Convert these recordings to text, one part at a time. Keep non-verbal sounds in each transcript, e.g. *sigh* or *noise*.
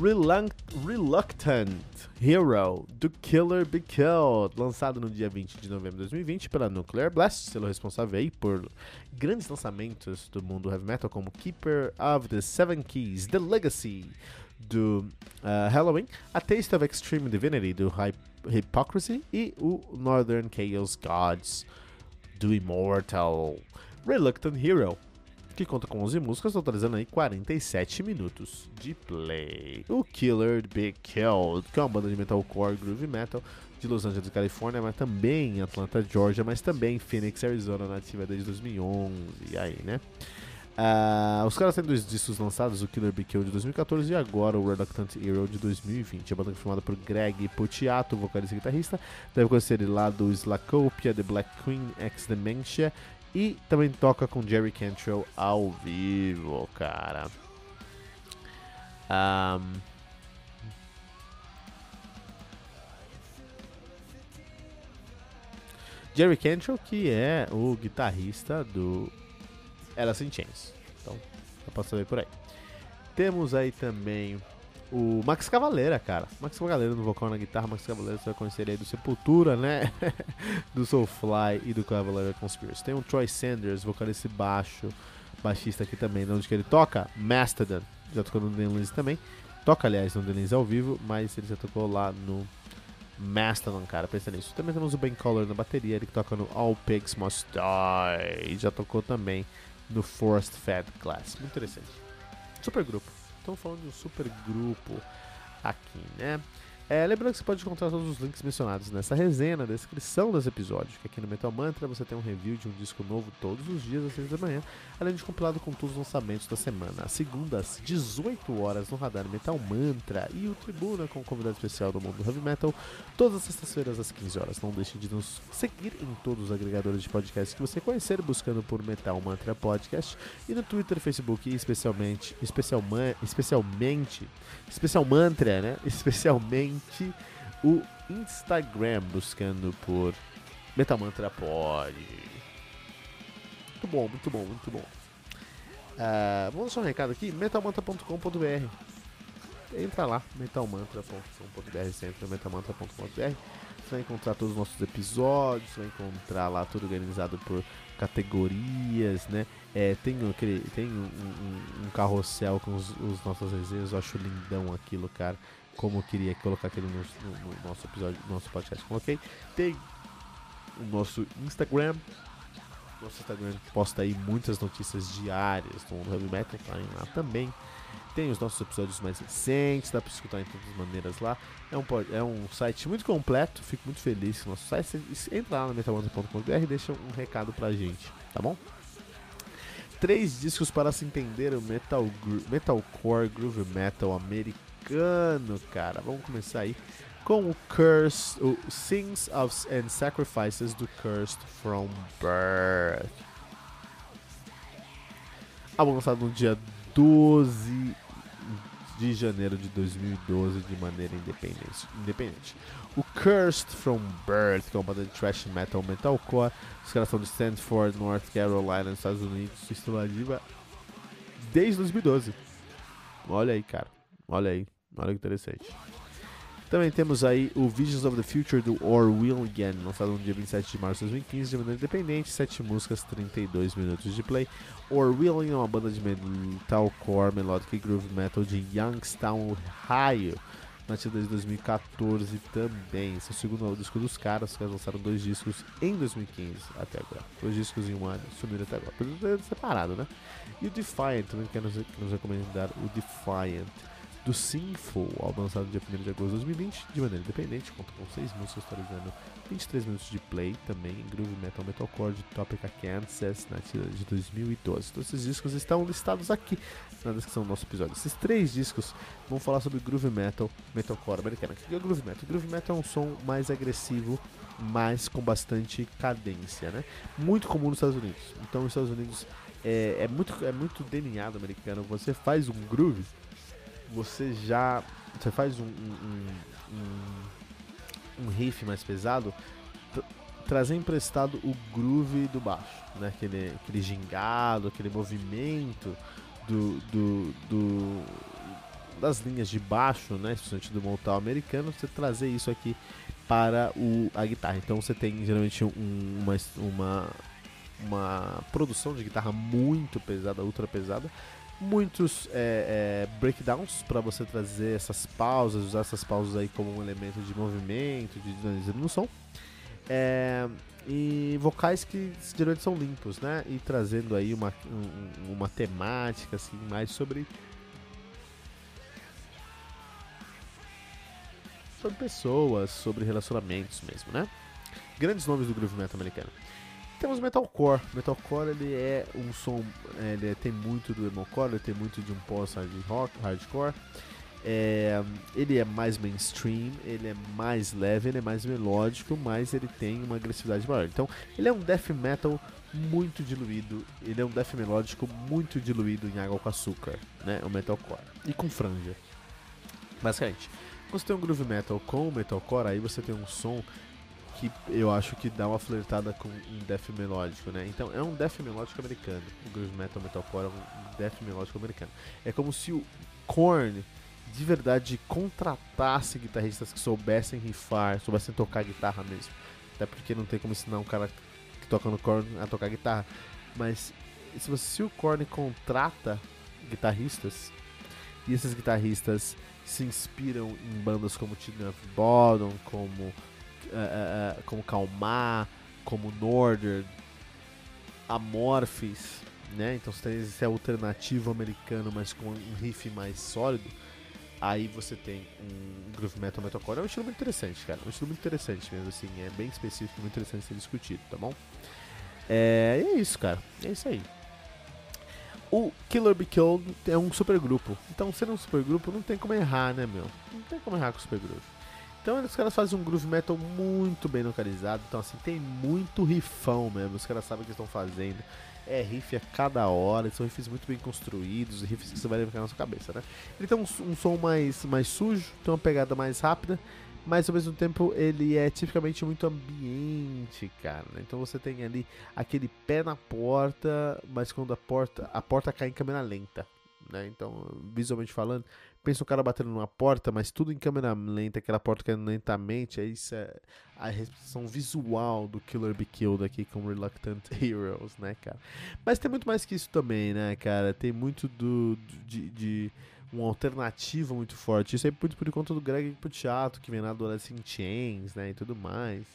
Reluctant Hero do Killer Be Killed, lançado no dia 20 de novembro de 2020 pela Nuclear Blast, selo responsável aí por grandes lançamentos do mundo heavy metal como Keeper of the Seven Keys, The Legacy do uh, Halloween, A Taste of Extreme Divinity do Hy Hypocrisy e o Northern Chaos Gods do Immortal. Reluctant Hero que conta com 11 músicas, totalizando aí 47 minutos de play. O Killer Be Killed, que é uma banda de metalcore groove metal de Los Angeles, Califórnia, mas também em Atlanta, Georgia, mas também em Phoenix, Arizona, nativa desde 2011, e aí, né? Uh, os caras têm dois discos lançados, o Killer Be Killed de 2014 e agora o Reluctant Hero de 2020. A banda foi formada por Greg Puciato, vocalista e guitarrista. Deve conhecer ele lá do Slacopia, The Black Queen, X Dementia e também toca com Jerry Cantrell ao vivo, cara. Um... Jerry Cantrell, que é o guitarrista do Alice in Chains. Então, dá pra saber por aí. Temos aí também o Max Cavaleira, cara. Max Cavaleira no vocal na guitarra, Max Cavaleira você vai conhecer aí do Sepultura, né? *laughs* do Soulfly e do Cavaleira Conspiracy. Tem o Troy Sanders, vocalista baixo, baixista aqui também, onde que ele toca? Mastodon. Já tocou no Denlins também. Toca, aliás, no Denlins ao vivo, mas ele já tocou lá no Mastodon, cara. Pensa nisso. Também temos o Ben Collar na bateria, ele que toca no All Pigs Must Die. E já tocou também no Forced Fed Class. Muito interessante. Super grupo estamos falando de um super grupo aqui, né? É, lembrando que você pode encontrar todos os links mencionados nessa resenha, na descrição dos episódios, que aqui no Metal Mantra você tem um review de um disco novo todos os dias às 6 da manhã, além de compilado com todos os lançamentos da semana. Às segundas, 18 horas no Radar Metal Mantra e o Tribuna com um convidado especial do mundo do Heavy Metal, todas as sextas-feiras às 15 horas. Não deixe de nos seguir em todos os agregadores de podcast que você conhecer, buscando por Metal Mantra Podcast e no Twitter, Facebook e especialmente, especialmente, especialmente, especial mantra, né? *laughs* Especialmente o Instagram, buscando por Metamantra Pod. Muito bom, muito bom, muito bom. Uh, vamos deixar um recado aqui: metalmantra.com.br. Entra lá, metalmantra.com.br, sempre metalmantra.com.br. Você vai encontrar todos os nossos episódios, vai encontrar lá tudo organizado por categorias, né? É, tem aquele, tem um, um, um carrossel com os, os nossas resenhas, eu acho lindão aquilo, cara como eu queria colocar aquele no, no, no nosso episódio, no nosso podcast. Coloquei. Tem o nosso Instagram. Nosso Instagram posta aí muitas notícias diárias do Heavy Metal, tá lá também. Tem os nossos episódios mais recentes, dá para escutar em todas as maneiras lá. É um, é um site muito completo, fico muito feliz com o nosso site. Entra lá no metalmantra.com.br e deixa um recado pra gente, tá bom? Três discos para se entender o metal, metalcore groove metal americano cara. Vamos começar aí com o Curse, o of and Sacrifices do Cursed from Birth. Álbum lançado no dia 12 de janeiro de 2012 de maneira independente. independente. O Cursed from Birth, que é uma banda de thrash metal metalcore, os caras são de Stanford, North Carolina, nos Estados Unidos, estão ativa desde 2012. Olha aí, cara. Olha aí. Olha que interessante. Também temos aí o Visions of the Future do Orwellian, lançado no dia 27 de março de 2015, de maneira independente, 7 músicas, 32 minutos de play. Orwellian é uma banda de metalcore, melodic groove metal de Youngstown, Ohio, nativa desde 2014 também. Esse é o segundo disco dos caras, que lançaram dois discos em 2015 até agora. Dois discos em um ano, sumiram até agora. Separado, né? E o Defiant, também quero nos recomendar o Defiant do Sinful, álbum lançado dia 1 de agosto de 2020, de maneira independente, conta com 6 músicas, totalizando 23 minutos de play, também em Groove Metal Metalcore de Topica Kansas, na tira de 2012. Todos esses discos estão listados aqui na descrição do nosso episódio. Esses três discos vão falar sobre Groove Metal Metalcore americano. O que é Groove Metal? Groove Metal é um som mais agressivo, mas com bastante cadência, né? Muito comum nos Estados Unidos. Então, nos Estados Unidos é, é muito, é muito delineado americano. Você faz um groove, você já. Você faz um, um, um, um riff mais pesado, trazer emprestado o groove do baixo, né? Aquele, aquele gingado, aquele movimento do, do, do das linhas de baixo, né? Especialmente do montal americano, você trazer isso aqui para o, a guitarra. Então você tem geralmente um, uma, uma, uma produção de guitarra muito pesada, ultra pesada, muitos é, é, breakdowns para você trazer essas pausas, usar essas pausas aí como um elemento de movimento, de dinamismo no som. É, e vocais que geralmente são limpos, né? E trazendo aí uma, um, uma temática assim mais sobre sobre pessoas, sobre relacionamentos mesmo, né? Grandes nomes do groove metal americano. Temos metalcore. Metalcore ele é um som, ele é, tem muito do emocore, ele tem muito de um post rock, hardcore. É, ele é mais mainstream, ele é mais leve, ele é mais melódico, mas ele tem uma agressividade maior. Então, ele é um death metal muito diluído, ele é um death melódico muito diluído em água com açúcar, né? O metalcore e com franja. Basicamente, você tem um groove metal com metalcore, aí você tem um som que eu acho que dá uma flertada com um death melódico, né? Então é um death melódico americano. O groove metal metalcore é um death melódico americano. É como se o Korn de verdade contratasse guitarristas que soubessem rifar, soubessem tocar guitarra mesmo. Até porque não tem como ensinar um cara que toca no Korn a tocar guitarra. Mas se, você, se o Korn contrata guitarristas e esses guitarristas se inspiram em bandas como of Bodom, como, uh, como Calmar, como Northern, Amorphis, né? Então você tem esse alternativo americano, mas com um riff mais sólido. Aí você tem um groove metal metalcore, é um estilo muito interessante, cara. É um estilo muito interessante mesmo, assim, é bem específico, muito interessante ser discutido, tá bom? É, é isso, cara. É isso aí. O Killer Be Killed é um supergrupo. Então, sendo um supergrupo, não tem como errar, né, meu? Não tem como errar com o supergrupo. Então, os caras fazem um groove metal muito bem localizado. Então, assim, tem muito rifão mesmo. Os caras sabem o que estão fazendo. É riff a cada hora, são riffs muito bem construídos, riffs que você vai ficar na sua cabeça, né? Ele tem um, um som mais, mais sujo, tem uma pegada mais rápida, mas ao mesmo tempo ele é tipicamente muito ambiente, cara. Né? Então você tem ali aquele pé na porta, mas quando a porta a porta cai em câmera lenta, né? Então, visualmente falando, pensa o cara batendo numa porta, mas tudo em câmera lenta, aquela porta caindo lentamente, aí isso é a representação visual do Killer Be Killed aqui com Reluctant *laughs* Heroes, né, cara? Mas tem muito mais que isso também, né, cara? Tem muito do de, de uma alternativa muito forte. Isso aí por, por conta do Greg Puciato, que vem na Adolescent Chains, né, e tudo mais.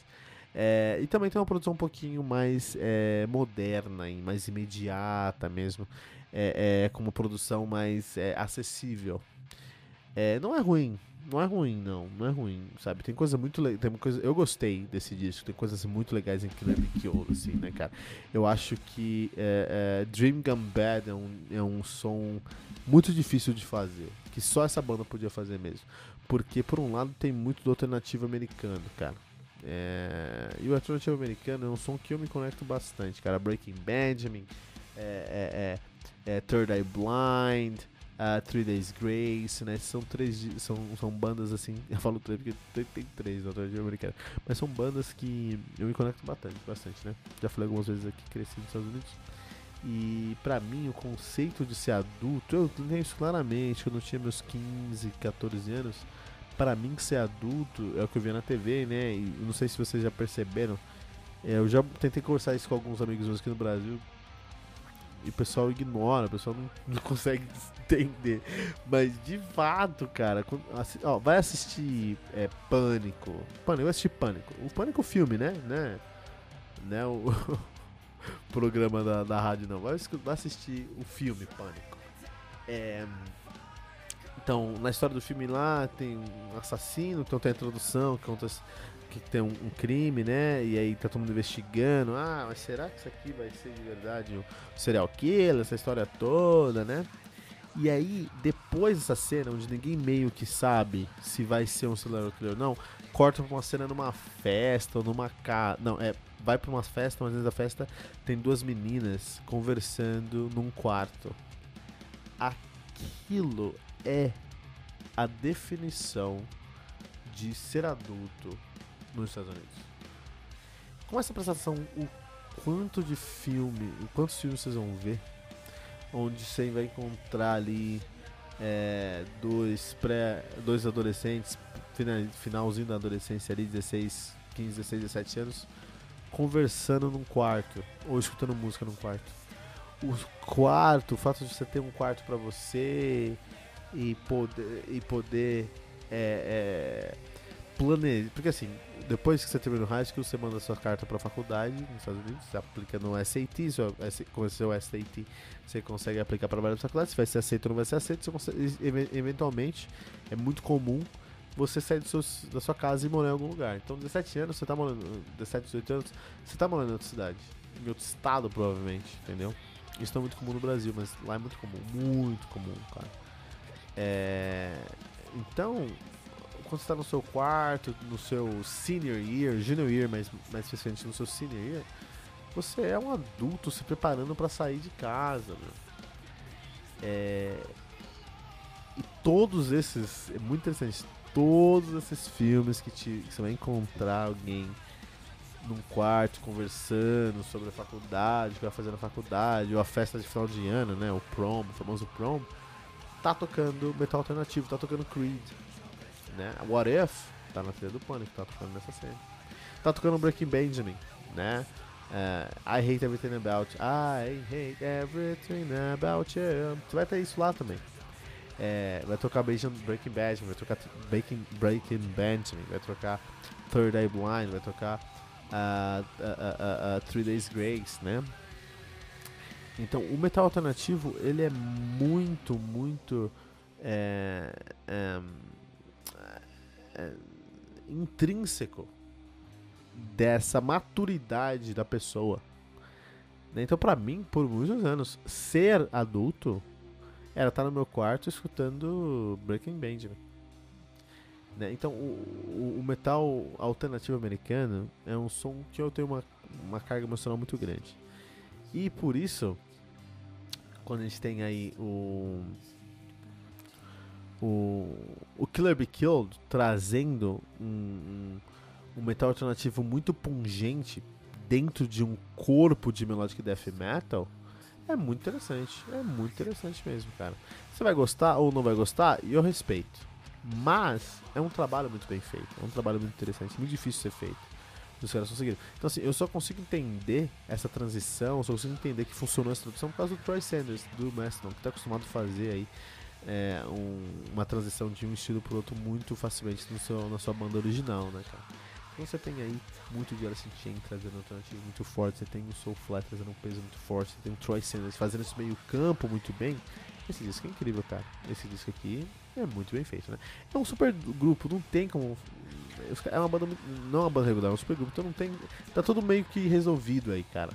É, e também tem uma produção um pouquinho mais é, moderna e mais imediata mesmo, é, é com uma produção mais é, acessível. É, não é ruim, não é ruim, não, não é ruim, sabe? Tem coisa muito tem coisa, eu gostei desse disco, tem coisas muito legais em Killer Be Killed, assim, né, cara? Eu acho que é, é, Dream Gone Bad é um, é um som muito difícil de fazer, que só essa banda podia fazer mesmo, porque por um lado tem muito do alternativo americano, cara. É, e o alternativo americano é um som que eu me conecto bastante, cara. Breaking Benjamin, é, é, é, é Third Eye Blind, uh, Three Days Grace, né? São três, são, são bandas assim, *laughs* eu falo três porque tem, três no alternativo americano, mas são bandas que eu me conecto bastante, bastante, né? Já falei algumas vezes aqui, cresci nos Estados Unidos. E pra mim, o conceito de ser adulto, eu tenho isso claramente, quando eu tinha meus 15, 14 anos. Para mim, ser adulto é o que eu via na TV, né? E não sei se vocês já perceberam. É, eu já tentei conversar isso com alguns amigos meus aqui no Brasil e o pessoal ignora, o pessoal não, *laughs* não consegue entender. Mas de fato, cara, assi ó, vai assistir é, Pânico. Pânico, eu assisti Pânico. O Pânico filme, né? né? né? O *laughs* programa da, da rádio não. Vai, vai assistir o filme Pânico. É, Então, na história do filme lá, tem um assassino, então tem a introdução, que conta que tem um, um, crime, né? E aí tá todo mundo investigando. Ah, mas será que isso aqui vai ser de verdade um serial killer, essa história toda, né? E aí, depois dessa cena, onde ninguém meio que sabe se vai ser um serial killer ou não, corta pra uma cena numa festa ou numa casa. Não, é. Vai pra uma festa, mas dentro da festa tem duas meninas conversando num quarto. Aquilo é a definição de ser adulto nos Estados Unidos. Com essa apresentação, o quanto de filme, o quantos filmes vocês vão ver, onde você vai encontrar ali é, dois, pré, dois adolescentes, finalzinho da adolescência ali, 16, 15, 16, 17 anos, conversando num quarto, ou escutando música num quarto. O quarto, o fato de você ter um quarto para você e poder, e poder é, é, planejar. Porque assim, depois que você termina o high school, você manda sua carta para a faculdade nos Estados Unidos, você aplica no SAT, com o seu SAT você consegue aplicar para várias faculdades, se vai ser aceito ou não vai ser aceito, consegue, eventualmente é muito comum você sair do seu, da sua casa e morar em algum lugar. Então, 17 anos, você tá morando, 17, 18 anos, você tá morando em outra cidade, em outro estado provavelmente, entendeu? Isso não é muito comum no Brasil, mas lá é muito comum, muito comum, cara. É... Então, quando você está no seu quarto, no seu senior year, junior year, mais, mais especificamente no seu senior year, você é um adulto se preparando para sair de casa, meu. É... E todos esses, é muito interessante, todos esses filmes que, te, que você vai encontrar alguém num quarto conversando sobre a faculdade, que vai fazer na faculdade, ou a festa de final de ano, né, o prom, o famoso prom, tá tocando metal alternativo, tá tocando Creed, né? What If tá na trilha do Pânico, tá tocando nessa cena. Tá tocando Breaking Benjamin, né? Uh, I hate everything about you. I hate everything about you. Você vai ter isso lá também. É, vai tocar Breaking Benjamin, vai tocar Breaking, Breaking Benjamin, vai tocar Third Eye Blind, vai tocar uh, uh, uh, Three Days Grace, né? Então, o metal alternativo, ele é muito, muito é, é, é, intrínseco dessa maturidade da pessoa. Né? Então, para mim, por muitos anos, ser adulto era estar no meu quarto escutando Breaking Benjamin. Né? Então, o, o, metal alternativo americano é um som que eu tenho uma, uma carga emocional muito grande. E por isso, quando a gente tem aí o o, o Killer Be Killed trazendo um, um, um, metal alternativo muito pungente dentro de um corpo de melodic death metal é muito interessante. É muito interessante mesmo, cara. Você vai gostar ou não vai gostar, eu respeito. Mas é um trabalho muito bem feito. É um trabalho muito interessante, muito difícil de ser feito. Os caras conseguiram. Então, assim, eu só consigo entender essa transição, só consigo entender que funcionou essa tradução por causa do Troy Sanders, do Mastodon, que está acostumado a fazer aí é, um, uma transição de um estilo para outro muito facilmente no seu, na sua banda original, né, cara? Então você tem aí muito de Alice in Chain trazendo um muito forte, você tem o Soul Flat trazendo um peso muito forte, você tem o Troy Sanders fazendo esse meio campo muito bem. Esse disco é incrível, cara. Esse disco aqui é muito bem feito, né? É um super grupo, não tem como. É uma banda. Não é uma banda regular, é um super grupo, então não tem. Tá tudo meio que resolvido aí, cara.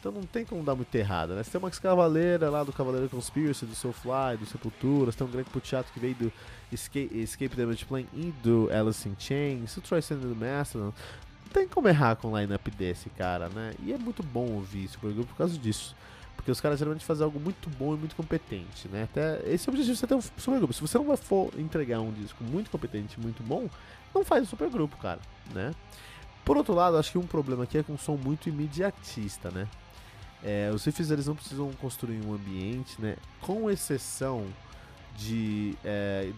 Então não tem como dar muito errado, né? Você tem uma Cavaleira lá do Cavaleiro Conspiracy, do Soulfly, do Sepultura, você tem um grande teatro que veio do Escape, Escape Damage Plane e do Alice in Chains, o Troy Sanders do Mastodon. Não tem como errar com um line-up desse, cara, né? E é muito bom ouvir isso por causa disso. Porque os caras geralmente fazem algo muito bom e muito competente, né? Até esse é o objetivo de você ter um supergrupo. Se você não for entregar um disco muito competente muito bom, não faz um supergrupo, cara, né? Por outro lado, acho que um problema aqui é com um som muito imediatista, né? É, os riffs eles não precisam construir um ambiente, né? Com exceção de é,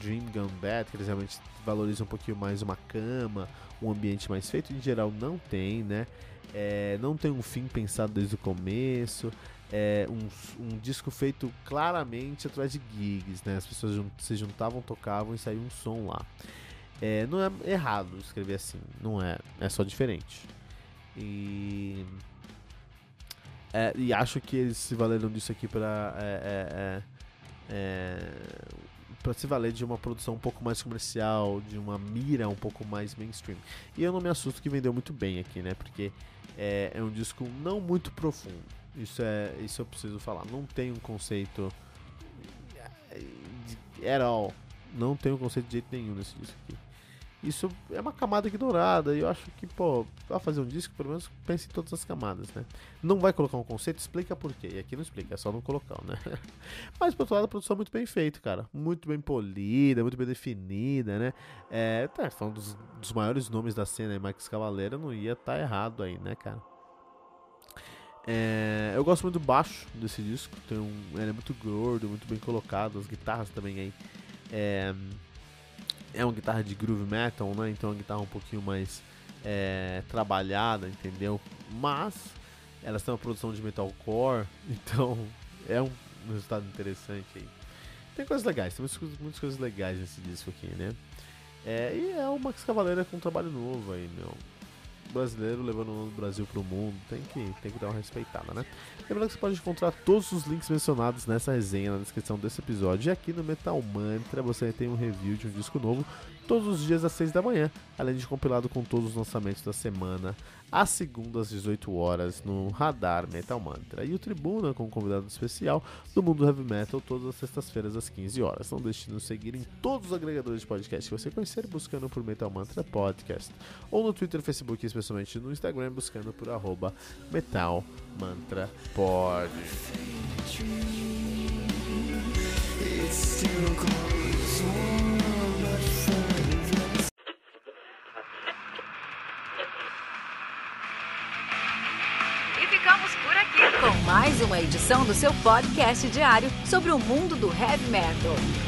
Dream Gun que eles realmente valorizam um pouquinho mais uma cama, um ambiente mais feito, em geral não tem, né? É, não tem um fim pensado desde o começo. É um, um disco feito claramente atrás de gigs, né? As pessoas se juntavam, tocavam e saiu um som lá. É, não é errado escrever assim, não é, é só diferente. E é, e acho que eles se valeram disso aqui para é, é, é, para se valer de uma produção um pouco mais comercial, de uma mira um pouco mais mainstream. E eu não me assusto que vendeu muito bem aqui, né? Porque é, é um disco não muito profundo. Isso é, isso eu preciso falar. Não tem um conceito at all. Não tem um conceito de jeito nenhum nesse disco aqui. Isso é uma camada ignorada e eu acho que, pô, pra fazer um disco, pelo menos pense em todas as camadas, né? Não vai colocar um conceito, explica por quê. E aqui não explica, é só não colocar, né? *laughs* Mas, por outro lado, a produção é muito bem feita, cara. Muito bem polida, muito bem definida, né? É, tá, falando dos, dos maiores nomes da cena, Max Cavaleira não ia estar tá errado aí, né, cara? É, eu gosto muito do baixo desse disco, tem um, ele é muito gordo, muito bem colocado, as guitarras também aí. É, é uma guitarra de groove metal, né? Então é uma guitarra um pouquinho mais é, trabalhada, entendeu? Mas elas têm uma produção de metalcore, *laughs* então é um resultado interessante aí. Tem coisas legais, tem muitas, muitas coisas legais nesse disco aqui, né? É, e é o Max Cavaleira com um trabalho novo aí, meu brasileiro levando o Brasil pro mundo, tem que, tem que dar uma respeitada, né? Lembrando que você pode encontrar todos os links mencionados nessa resenha na descrição desse episódio. E aqui no Metal Mantra você tem um review de um disco novo todos os dias às 6 da manhã, além de compilado com todos os lançamentos da semana, às segundas às 18 horas, no Radar Metal Mantra. E o Tribuna com um convidado especial do mundo heavy metal todas as sextas-feiras às 15 horas. Não deixe de nos seguir em todos os agregadores de podcast que você conhecer, buscando por Metal Mantra Podcast. Ou no Twitter, Facebook e especialmente no Instagram, buscando por arroba Metal Mantra Pod. mais uma edição do seu podcast diário sobre o mundo do heavy metal.